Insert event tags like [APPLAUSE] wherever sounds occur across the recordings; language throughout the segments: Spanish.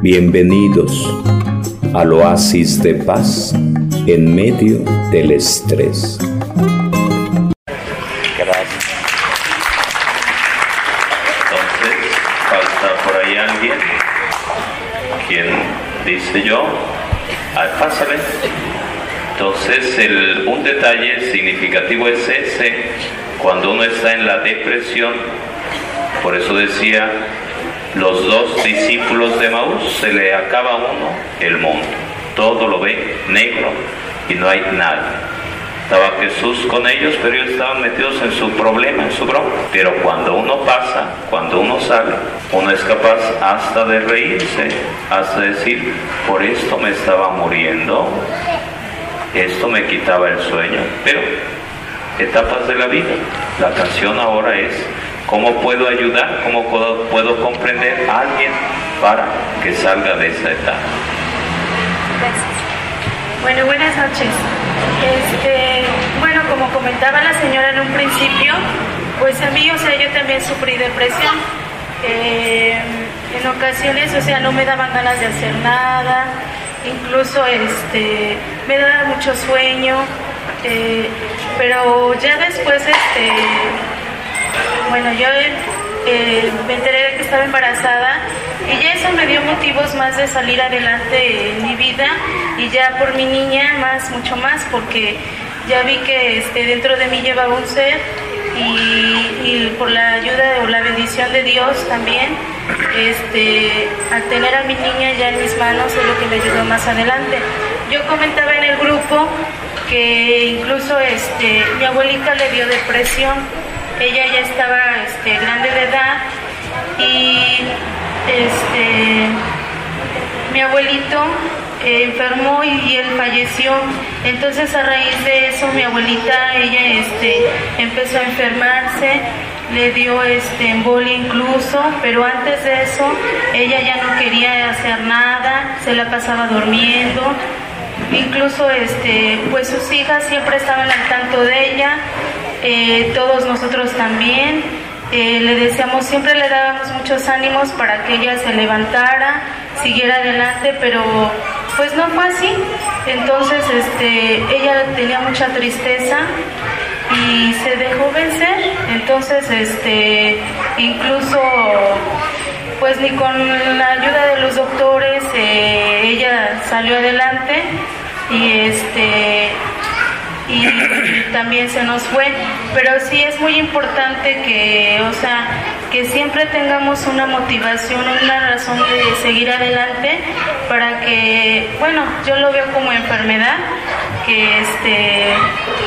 Bienvenidos al oasis de paz en medio del estrés. Gracias. Entonces, falta por ahí alguien. ¿Quién dice yo? Ah, pásale. Entonces, el, un detalle significativo es ese, cuando uno está en la depresión, por eso decía, los dos discípulos de Maús, se le acaba uno el mundo, todo lo ve negro y no hay nada. Estaba Jesús con ellos, pero ellos estaban metidos en su problema, en su bronca. Pero cuando uno pasa, cuando uno sale, uno es capaz hasta de reírse, hasta decir, por esto me estaba muriendo, esto me quitaba el sueño. Pero etapas de la vida. La canción ahora es cómo puedo ayudar, cómo puedo, comprender a alguien para que salga de esa etapa. Gracias. Bueno, buenas noches. Este, bueno, como comentaba la señora en un principio, pues a mí, o sea, yo también sufrí depresión. Eh, en ocasiones, o sea, no me daban ganas de hacer nada, incluso este, me daba mucho sueño, eh, pero ya después, este, bueno, yo eh, me enteré de que estaba embarazada y ya eso me dio motivos más de salir adelante en mi vida y ya por mi niña más, mucho más, porque ya vi que este, dentro de mí llevaba un ser y, y por la ayuda o la bendición de Dios también, este, al tener a mi niña ya en mis manos es lo que me ayudó más adelante. Yo comentaba en el grupo que incluso este, mi abuelita le dio depresión ella ya estaba este, grande de edad y este, mi abuelito eh, enfermó y, él falleció. Entonces a raíz de eso mi abuelita, ella este, empezó a enfermarse, le dio este, embolia incluso, pero antes de eso ella ya no quería hacer nada, se la pasaba durmiendo. Incluso este, pues sus hijas siempre estaban al tanto de ella, eh, todos nosotros también. Eh, le deseamos, siempre le dábamos muchos ánimos para que ella se levantara, siguiera adelante, pero pues no fue así. Entonces, este, ella tenía mucha tristeza y se dejó vencer. Entonces, este, incluso, pues ni con la ayuda de los doctores, eh, ella salió adelante y este y también se nos fue. Pero sí es muy importante que, o sea, que siempre tengamos una motivación, una razón de seguir adelante para que, bueno, yo lo veo como enfermedad, que este,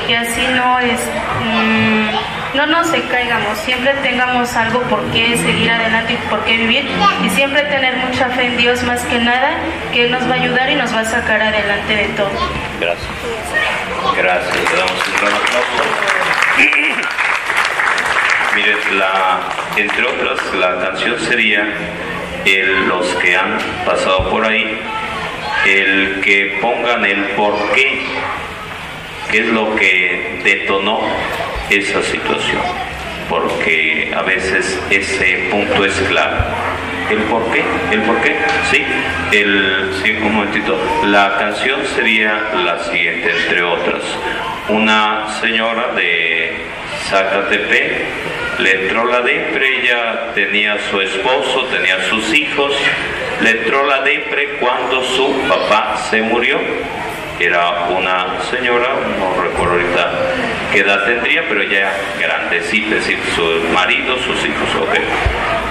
que así no es, mm, no nos caigamos, siempre tengamos algo por qué seguir adelante y por qué vivir y siempre tener mucha fe en Dios más que nada, que Él nos va a ayudar y nos va a sacar adelante de todo. Gracias. Gracias, le damos un gran aplauso. Miren, la, entre otras, la canción sería el, los que han pasado por ahí, el que pongan el por qué, qué es lo que detonó esa situación, porque a veces ese punto es clave. ¿El por qué? ¿El por qué? Sí, el, sí, un momentito. La canción sería la siguiente, entre otras. Una señora de Zacatepec le entró la depre, ella tenía su esposo, tenía sus hijos, le entró la depre cuando su papá se murió. Era una señora, no recuerdo ahorita qué edad tendría, pero ya grandecita, es decir, su marido, sus hijos, ok.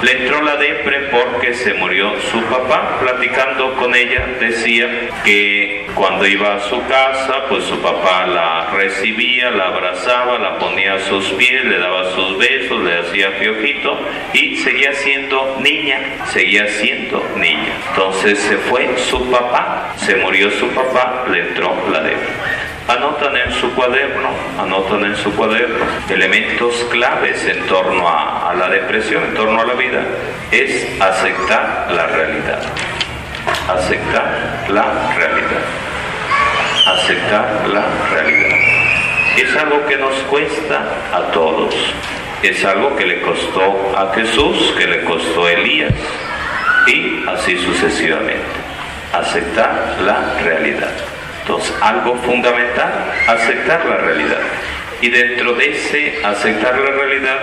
Le entró la depre porque se murió su papá. Platicando con ella, decía que cuando iba a su casa, pues su papá la recibía, la abrazaba, la ponía a sus pies, le daba sus besos, le hacía piojito y seguía siendo niña, seguía siendo niña. Entonces se fue su papá, se murió su papá, le entró la depre anotan en su cuaderno, anotan en su cuaderno elementos claves en torno a, a, la depresión, en torno a la vida, es aceptar la realidad. Aceptar la realidad. Aceptar la realidad. Es algo que nos cuesta a todos. Es algo que le costó a Jesús, que le costó a Elías. y así sucesivamente. Aceptar la realidad. Algo fundamental, aceptar la realidad. Y dentro de ese aceptar la realidad,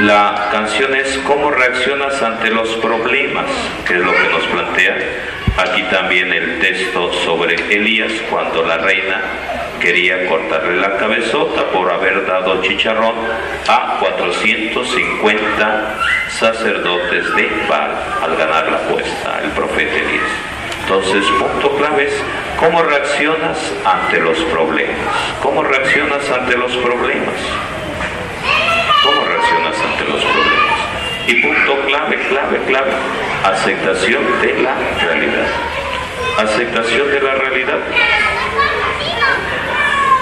la canción es cómo reaccionas ante los problemas, que es lo que nos plantea aquí también el texto sobre Elías, cuando la reina quería cortarle la cabezota por haber dado chicharrón a 450 sacerdotes de Baal al ganar la apuesta, el profeta Elías. Entonces, punto clave es cómo reaccionas ante los problemas. ¿Cómo reaccionas ante los problemas? ¿Cómo reaccionas ante los problemas? Y punto clave, clave, clave, aceptación de la realidad. Aceptación de la realidad.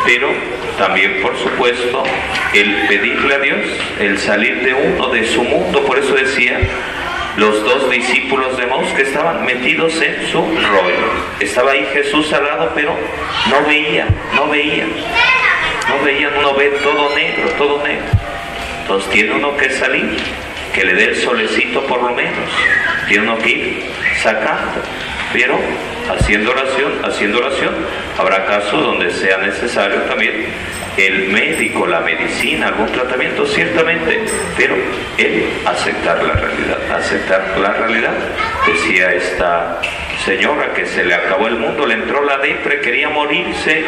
Pero también, por supuesto, el pedirle a Dios, el salir de uno, de su mundo, por eso decía, los dos discípulos de Maús que estaban metidos en su rollo. Estaba ahí Jesús al lado, pero no veía, no veía. No veía, uno ve todo negro, todo negro. Entonces tiene uno que salir, que le dé el solecito por lo menos. Tiene uno que ir sacando. Pero haciendo oración, haciendo oración, habrá casos donde sea necesario también el médico, la medicina, algún tratamiento, ciertamente, pero el aceptar la realidad, aceptar la realidad. Decía esta señora que se le acabó el mundo, le entró la depre, quería morirse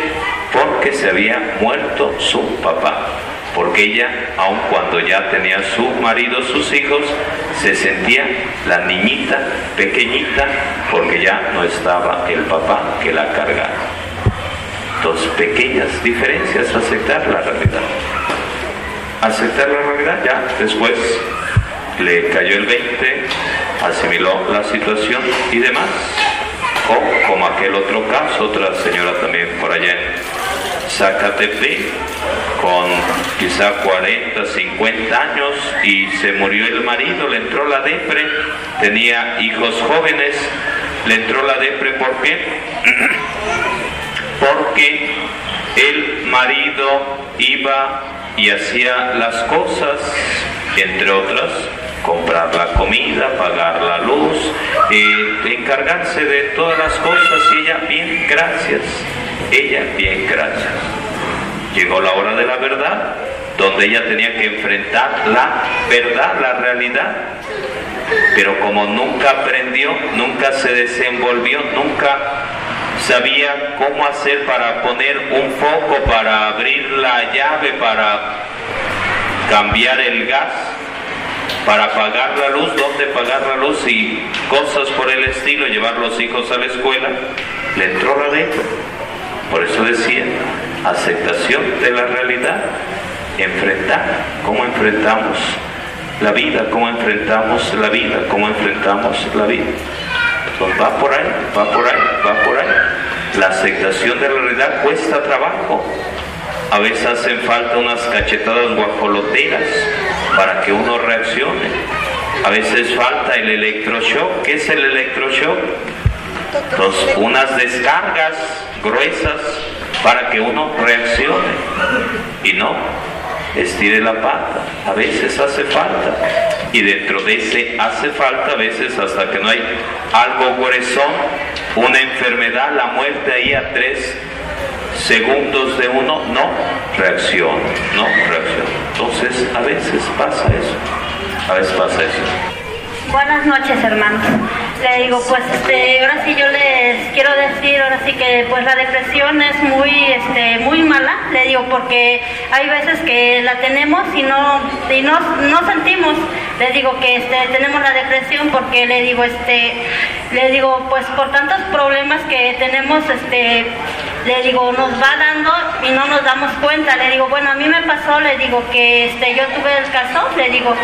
porque se había muerto su papá porque ella, aun cuando ya tenía su marido, sus hijos, se sentía la niñita pequeñita porque ya no estaba el papá que la cargaba. Dos pequeñas diferencias, aceptar la realidad. Aceptar la realidad, ya después le cayó el 20, asimiló la situación y demás. O como aquel otro caso, otra señora también por allá Zacatepec con quizá 40, 50 años y se murió el marido, le entró la depre, tenía hijos jóvenes, le entró la depre, ¿por qué? [CLEARS THROAT] Porque el marido iba y hacía las cosas, entre otras, comprar la comida, pagar la luz, eh, encargarse de todas las cosas y ella, bien, gracias, ella, bien, gracias. Llegó la hora de la verdad, donde ella tenía que enfrentar la verdad, la realidad. Pero como nunca aprendió, nunca se desenvolvió, nunca sabía cómo hacer para poner un foco, para abrir la llave, para cambiar el gas, para pagar la luz, dónde pagar la luz y cosas por el estilo, llevar los hijos a la escuela, le entró la letra. Por eso decía, aceptación de la realidad, enfrentar, cómo enfrentamos la vida, cómo enfrentamos la vida, cómo enfrentamos la vida. Entonces va por ahí, va por ahí, va por ahí. La aceptación de la realidad cuesta trabajo. A veces hacen falta unas cachetadas guajoloteras para que uno reaccione. A veces falta el electroshock. ¿Qué es el electroshock? Entonces, unas descargas gruesas para que uno reaccione y no estire la pata. A veces hace falta. Y dentro de ese hace falta, a veces hasta que no hay algo gruesón, una enfermedad, la muerte ahí a tres segundos de uno, no reacciona, no reacciona. Entonces, a veces pasa eso. A veces pasa eso. Buenas noches, hermanos. Le digo, pues este, ahora sí yo les quiero decir, ahora sí que pues la depresión es muy, este, muy mala. Le digo porque hay veces que la tenemos y no, y no, no sentimos. Le digo que este, tenemos la depresión porque le digo, este, le digo, pues por tantos problemas que tenemos, este, le digo, nos va dando y no nos damos cuenta. Le digo, bueno, a mí me pasó, le digo que este, yo tuve el caso, le digo,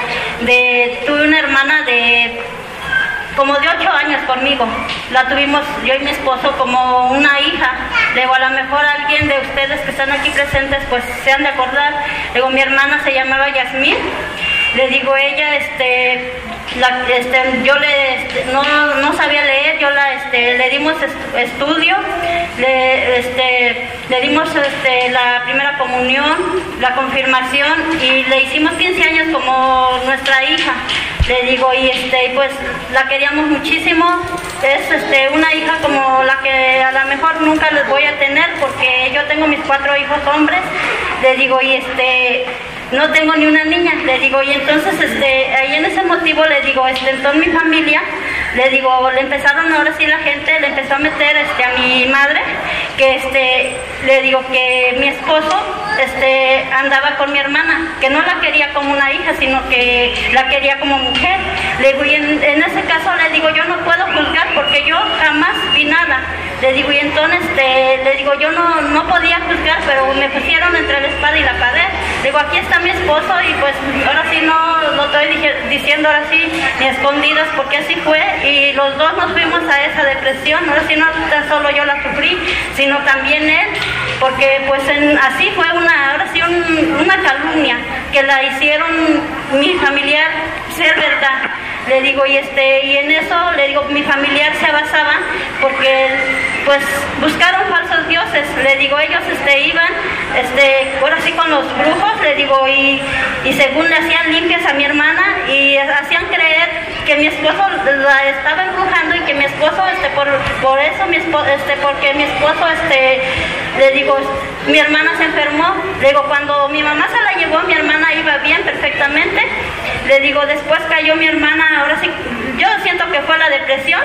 de, tuve una hermana de como de ocho años conmigo. La tuvimos yo y mi esposo como una hija. Le digo, a lo mejor alguien de ustedes que están aquí presentes, pues se han de acordar. Le digo, mi hermana se llamaba Yasmín. Le digo, ella, este, este, yo le, este, no, sabía leer, yo la, este, le dimos estudio, le, le dimos la primera comunión, la confirmación y le hicimos 15 años como nuestra hija. Le digo, y este, pues la queríamos muchísimo, es este, una hija como la que a lo mejor nunca les voy a tener porque yo tengo mis cuatro hijos hombres, le digo, y este, no tengo ni una niña, le digo, y entonces este, ahí en ese motivo le digo, este, entonces mi familia, le digo, le empezaron ahora sí la gente, le empezó a meter este, a mi madre, que este, le digo que mi esposo este, andaba con mi hermana, que no la quería como una hija, sino que la quería como mujer. Le digo, y en, ese caso le digo, yo no puedo juzgar porque yo jamás vi nada. Le digo, y entonces este, le digo, yo no, no podía juzgar, pero me pusieron entre la espada y la pared. Digo, aquí está mi esposo y pues ahora sí no lo estoy diciendo ahora sí ni escondidas porque así fue y los dos nos fuimos a esa depresión. Ahora sí no tan solo yo la sufrí, sino también él, porque pues así fue una, ahora sí una calumnia que la hicieron mi familiar ser verdad le digo, y este, y en eso le digo, mi familiar se basaba porque pues buscaron falsos dioses, le digo, ellos este iban, este, ahora sí con los brujos, le digo, y, y según le hacían limpias a mi hermana y hacían creer que mi esposo la estaba embrujando y que mi esposo, este, por, por eso mi esposo, este, porque mi esposo, este, le digo, mi hermana se enfermó, le digo, cuando mi mamá se la llevó, mi hermana iba bien perfectamente, le digo, después cayó mi hermana, ahora sí, yo siento que fue la depresión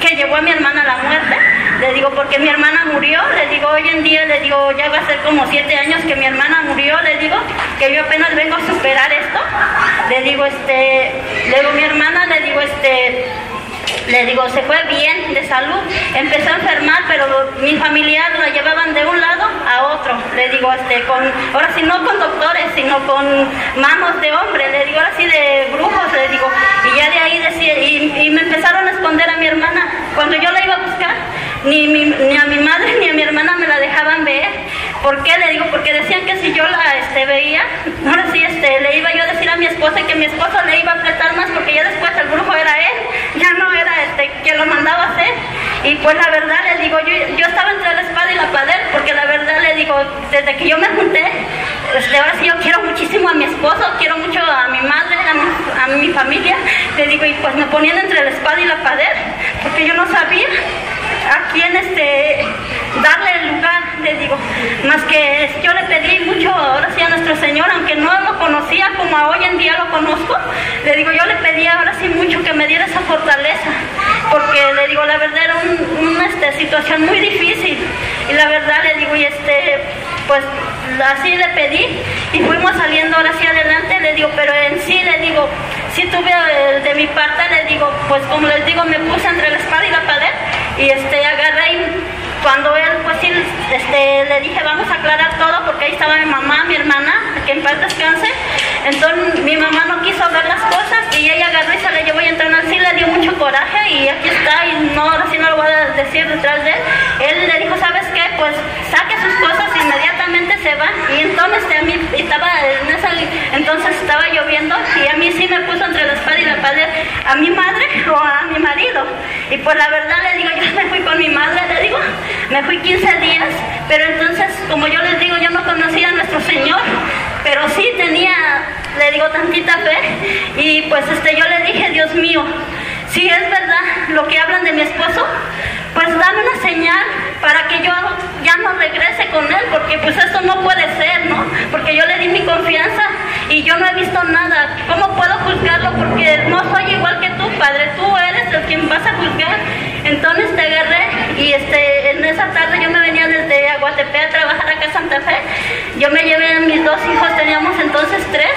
que llevó a mi hermana a la muerte, le digo, porque mi hermana murió, le digo, hoy en día, le digo, ya va a ser como siete años que mi hermana murió, le digo, que yo apenas vengo a superar esto, le digo, este, le digo, mi hermana, le digo, este, le digo, se fue bien de salud, empezó a enfermar, pero mi familiar la llevaban de un lado a otro, le digo, este, con, ahora sí no con doctores, sino con manos de hombre, le digo, ahora sí de brujos, le digo, y ya de ahí decía, y, me empezaron a esconder a mi hermana, cuando yo la iba a buscar, ni, ni a mi madre ni a mi hermana me la dejaban ver, ¿por qué? Le digo, porque decían que si yo la este, veía, ahora sí este, le iba yo a decir a mi esposa que mi esposo le iba a apretar más, porque ya después el brujo era él, [LAUGHS] ya no era este, que lo mandaba a hacer. Y pues la verdad le digo, yo, yo estaba entre la espada y la pared, porque la verdad le digo, desde que yo me junté, este, ahora sí yo quiero muchísimo a mi esposo, quiero mucho a mi madre, a mi, familia, le digo, y pues me ponían entre la espada y la pared, porque yo no sabía a quién este, darle el lugar, le digo, más que yo le pedí mucho ahora sí a nuestro Señor, aunque no lo conocía como hoy en día lo conozco, le digo, yo le pedí ahora sí mucho que me diera esa fortaleza, porque le digo, la verdad era una este, situación muy difícil. Y la verdad le digo, y este, pues así le pedí y fuimos saliendo ahora hacia adelante, le digo, pero en sí le digo, si tuve eh, de mi parte, le digo, pues como les digo, me puse entre la espada y la pared y este, agarré y cuando él, pues sí, este, le dije, vamos a aclarar todo, porque ahí estaba mi mamá, mi hermana, que en paz descanse. Entonces mi mamá no quiso ver las cosas y ella agarró y se le llevó y sí le dio mucho coraje y aquí está y no, así no lo voy a decir detrás de él. Él le dijo, ¿sabes qué? Pues saque sus cosas inmediatamente se va y entonces a mí estaba en esa, entonces estaba lloviendo y a mí sí me puso entre la espada y la pared a mi madre o a mi marido. Y pues la verdad le digo, yo me fui con mi madre, le digo, me fui 15 días, pero entonces, como yo les digo, yo no conocía a nuestro Señor, pero sí tenía, le digo, tantita fe. Y pues este, yo le dije, Dios mío, si es verdad lo que hablan de mi esposo, pues dame una señal para que yo ya no regrese con él, porque pues esto no puede ser, ¿no? Porque yo le di mi confianza y yo no he visto nada. ¿Cómo puedo juzgarlo? Porque no soy igual que tú, Padre, tú eres el quien vas a juzgar. Entonces te agarré y este, en esa tarde yo me venía desde Aguatepe a trabajar acá a Santa Fe. Yo me llevé a mis dos hijos, teníamos entonces tres.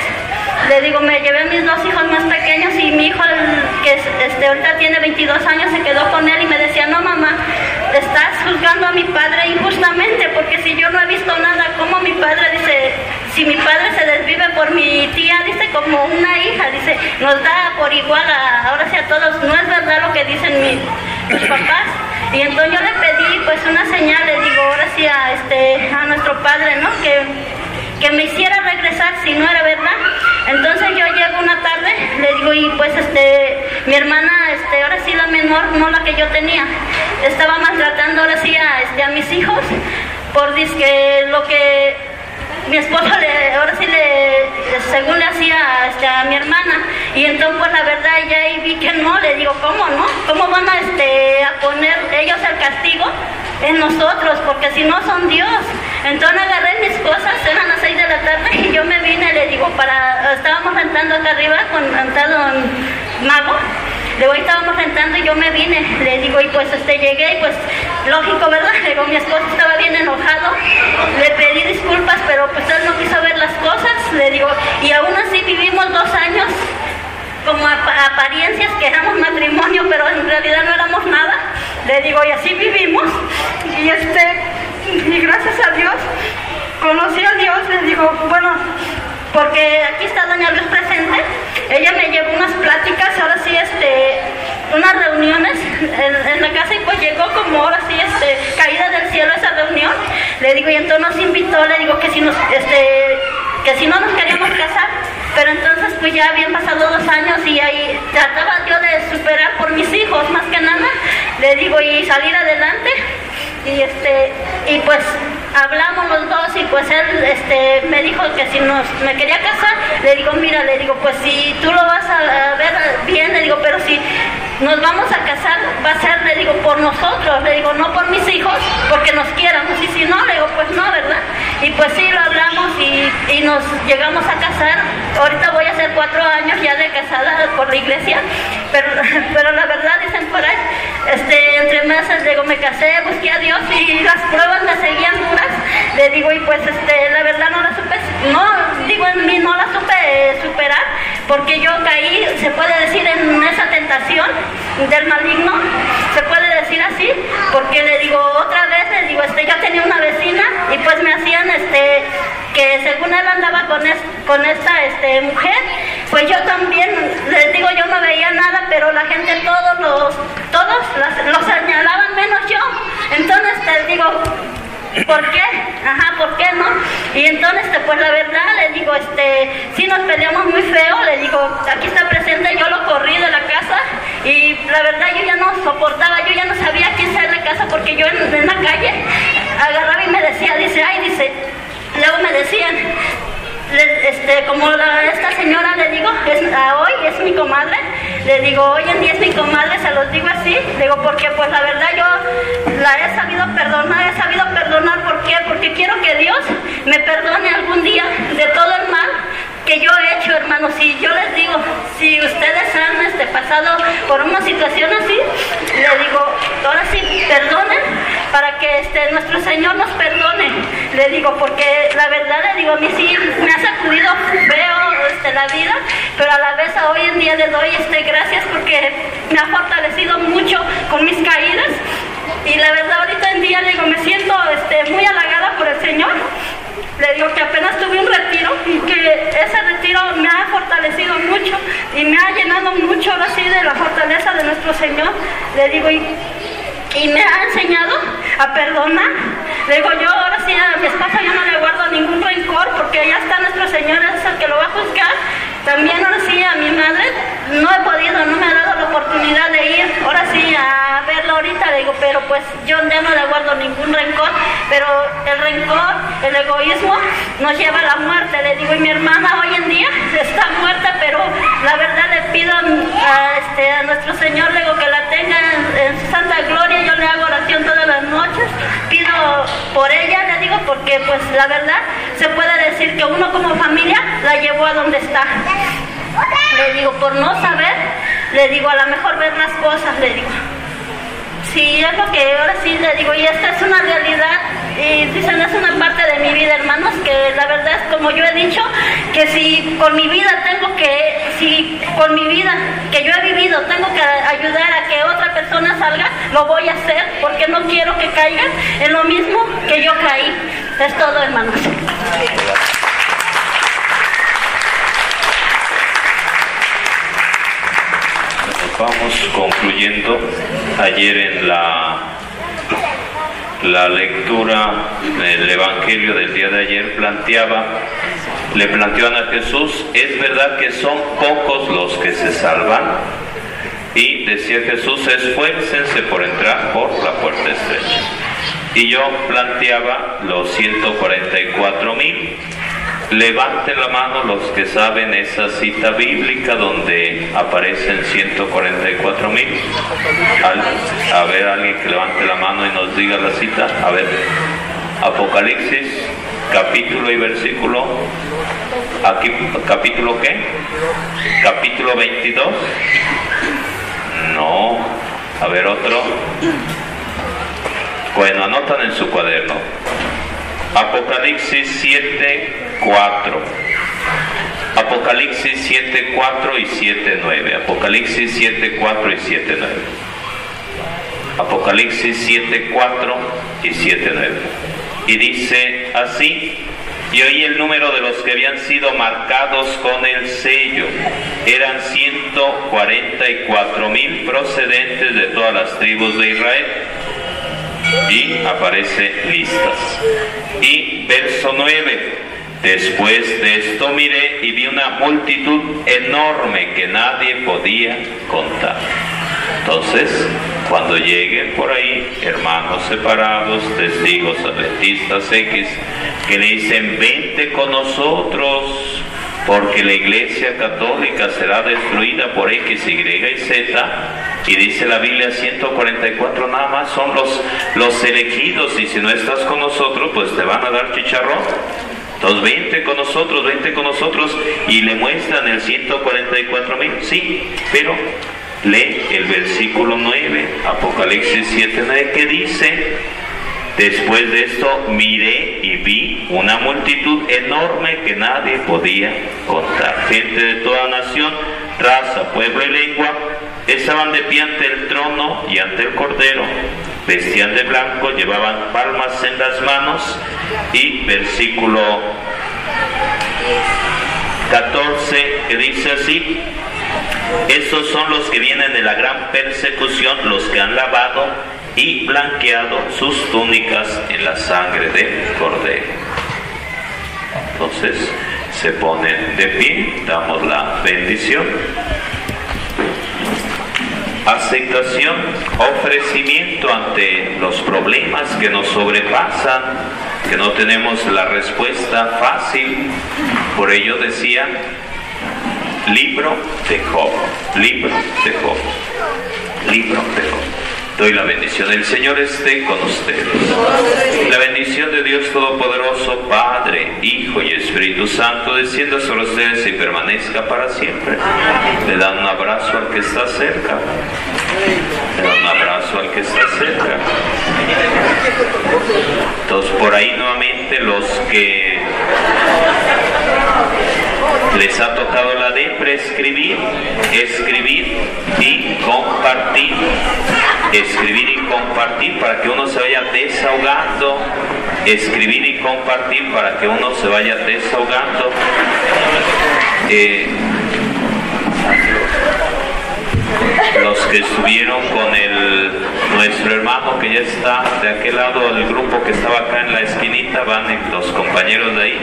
Le digo, me llevé a mis dos hijos más pequeños y mi hijo, que este, ahorita tiene 22 años, se quedó con él y me decía, no mamá, estás juzgando a mi padre injustamente porque si yo no he visto nada, como mi padre dice, si mi padre se desvive por mi tía, dice como una hija, dice, nos da por igual a, ahora sí a todos, no es verdad lo que dicen mis papás. Y entonces yo le pedí pues una señal, le digo ahora sí a, este, a nuestro padre, ¿no? Que, que me hiciera regresar si no era verdad. Entonces yo llego una tarde, le digo, y pues este, mi hermana, este, ahora sí la menor, no la que yo tenía, estaba maltratando ahora sí a, este, a mis hijos por que lo que mi esposo ahora sí le, según le hacía este, a mi hermana, y entonces pues la verdad ya ahí vi que no, le digo, ¿cómo no? ¿Cómo van a, este, a poner ellos el castigo en nosotros? Porque si no son Dios. Entonces agarré mis cosas, eran las seis de la tarde, y yo me vine, le digo, para, estábamos rentando acá arriba, con rentado en Mago, hoy estábamos rentando y yo me vine, le digo, y pues este llegué y pues lógico, ¿verdad? Le [LAUGHS] digo, mi esposo estaba bien enojado, le pedí disculpas, pero pues él no quiso ver las cosas, le digo, y aún así vivimos dos años como apariencias que éramos matrimonio, pero en realidad no éramos nada. Le digo, y así vivimos. Y este, y gracias a Dios, conocí a Dios, le digo, bueno, porque aquí está Doña Luz presente, ella me llevó unas pláticas, ahora sí, este, unas reuniones en, la casa y pues llegó como ahora sí, este, caída del cielo esa reunión, le digo, y entonces nos invitó, le digo que si nos, este, que si no nos queríamos casar, pero entonces pues ya habían pasado dos años y ahí trataba yo de superar por mis hijos más que nada, le digo, y salir adelante, y este, y pues hablamos los dos y pues él este, me dijo que si nos, me quería casar, le digo, mira, le digo, pues si tú lo vas a ver bien, le digo, pero si nos vamos a casar, va a ser, le digo, por nosotros, le digo, no por mis hijos, porque nos quieramos, y si no, le digo, pues no, ¿verdad? Y pues sí, lo hablamos y, nos llegamos a casar, ahorita voy a hacer cuatro años ya de casada por la iglesia, pero, [LAUGHS] pero la verdad, dicen por ahí, este, entre meses, digo, me casé, busqué a Dios y las pruebas me seguían le digo, y pues este, la verdad no la supe, no, digo en mí no la supe superar, porque yo caí, se puede decir, en esa tentación del maligno, se puede decir así, porque le digo, otra vez, le digo, este, yo tenía una vecina y pues me hacían, este, que según él andaba con, con esta este, mujer, pues yo también, les digo, yo no veía nada, pero la gente, todos los, todos los señalaban menos yo. Entonces te digo, ¿Por qué? Ajá, ¿por qué no? Y entonces, este, pues la verdad, le digo, este, si nos peleamos muy feo, le digo, aquí está presente, yo lo corrí de la casa y la verdad yo ya no soportaba, yo ya no sabía quién ser de casa porque yo en, la calle agarraba y me decía, dice, ay, dice, luego me decían, este, como esta señora le digo, es, hoy es mi comadre, le digo, hoy en día es mi comadre, se los digo así, digo, porque pues la verdad yo la he sabido perdonar, he sabido perdonar, ¿por qué? Porque quiero que Dios me perdone algún día de todo el mal que yo he hecho, hermanos. Y yo les digo, si ustedes han este, pasado por una situación así, le digo, ahora sí, perdonen para que este, nuestro Señor nos perdone. Le digo, porque la verdad le digo, a mí sí me ha sacudido veo este, la vida, pero a la vez hoy en día le doy este, gracias porque me ha fortalecido mucho con mis caídas. Y la verdad ahorita en día le digo, me siento este, muy halagada por el Señor le digo que apenas tuve un retiro y que ese retiro me ha fortalecido mucho y me ha llenado mucho ahora sí de la fortaleza de nuestro Señor. Le digo, y, y me ha enseñado a perdonar. Le digo, yo ahora sí a mi esposa yo no le guardo ningún rencor porque ya está nuestro Señor, es el que lo va a juzgar. También ahora sí a mi madre no he podido, no me ha dado la oportunidad de ir ahora sí a verla ahorita, le digo, pero pues yo ya no le guardo ningún rencor, pero el rencor, el egoísmo nos lleva a la muerte, le digo, y mi hermana hoy en día [LAUGHS] está muerta, pero la verdad le pido a, este, a nuestro Señor, le digo que la tenga en, su santa gloria, yo le hago oración todas las noches, por ella, le digo, porque pues la verdad se puede decir que uno como familia la llevó a donde está. Le digo, por no saber, le digo, a lo mejor ver las cosas, le digo. Sí, es lo que ahora sí le digo, y esta es una realidad, y dicen, es una parte de mi vida, hermanos, que la verdad es como yo he dicho, que si con mi vida tengo que, si con mi vida que yo he vivido tengo que ayudar a que otra persona salga, lo voy a hacer, porque no quiero que caigan en lo mismo que yo caí. Es todo, hermanos. vamos concluyendo. Ayer en la, la lectura del Evangelio del día de ayer planteaba, le planteaban a Jesús, es verdad que son pocos los que se salvan. Y decía Jesús, esfuércense por entrar por la puerta estrecha. Y yo planteaba los 144 mil levanten la mano los que saben esa cita bíblica donde aparecen 144 mil. A ver, alguien que levante la mano y nos diga la cita. A ver, Apocalipsis, capítulo y versículo. Aquí, capítulo qué? Capítulo 22. No. A ver, otro. Bueno, anotan en su cuaderno. Apocalipsis 7, 4. Apocalipsis 7, 4 y 7, 9. Apocalipsis 7, 4 y 7, 9. Apocalipsis 7, 4 y 7, 9. Y dice así, y oí el número de los que habían sido marcados con el sello. Eran 144 mil procedentes de todas las tribus de Israel y aparece listas. Y verso 9. Después de esto miré y vi una multitud enorme que nadie podía contar. Entonces, cuando lleguen por ahí hermanos separados, testigos adventistas X, que le dicen, vente con nosotros, porque la iglesia católica será destruida por X, Y y Z, y dice la Biblia 144 nada más son los, los elegidos, y si no estás con nosotros, pues te van a dar chicharrón. Entonces, vente con nosotros, vente con nosotros, y le muestran el 144 mil, sí, pero lee el versículo 9, Apocalipsis 7, 9, que dice, Después de esto miré y vi una multitud enorme que nadie podía contar. Gente de toda nación, raza, pueblo y lengua, estaban de pie ante el trono y ante el cordero. Vestían de blanco, llevaban palmas en las manos y versículo 14 que dice así, estos son los que vienen de la gran persecución, los que han lavado y blanqueado sus túnicas en la sangre del cordero. Entonces se ponen de pie, damos la bendición. Aceptación, ofrecimiento ante los problemas que nos sobrepasan, que no tenemos la respuesta fácil. Por ello decía, libro de Job, libro de Job, libro de Job. Doy la bendición. El Señor esté con ustedes. La bendición de Dios Todopoderoso, Padre, Hijo y Espíritu Santo, descienda sobre ustedes y permanezca para siempre. Dan un abrazo al que está cerca. Le dan un abrazo al que está cerca. Entonces, por ahí nuevamente los que les ha tocado la de prescribir, escribir y compartir escribir y compartir para que uno se vaya desahogando, escribir y compartir para que uno se vaya desahogando. Eh, los que estuvieron con el nuestro hermano que ya está de aquel lado del grupo que estaba acá en la esquinita van los compañeros de ahí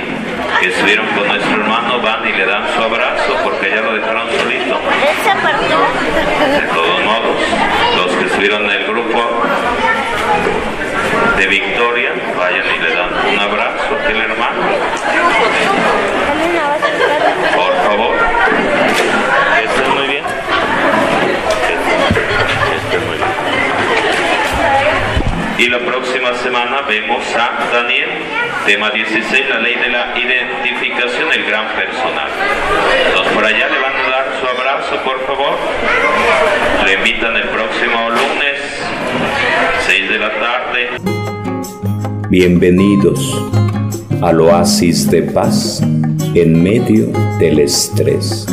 que estuvieron con nuestro hermano van y le dan su abrazo porque ya lo dejaron solito de todos modos los que estuvieron en el grupo de Victoria vayan y le dan un abrazo a aquel hermano por favor estén muy bien y la próxima semana vemos a Daniel, tema 16, la ley de la identificación, el gran personal. Entonces por allá le van a dar su abrazo, por favor. Le invitan el próximo lunes, 6 de la tarde. Bienvenidos al oasis de paz en medio del estrés.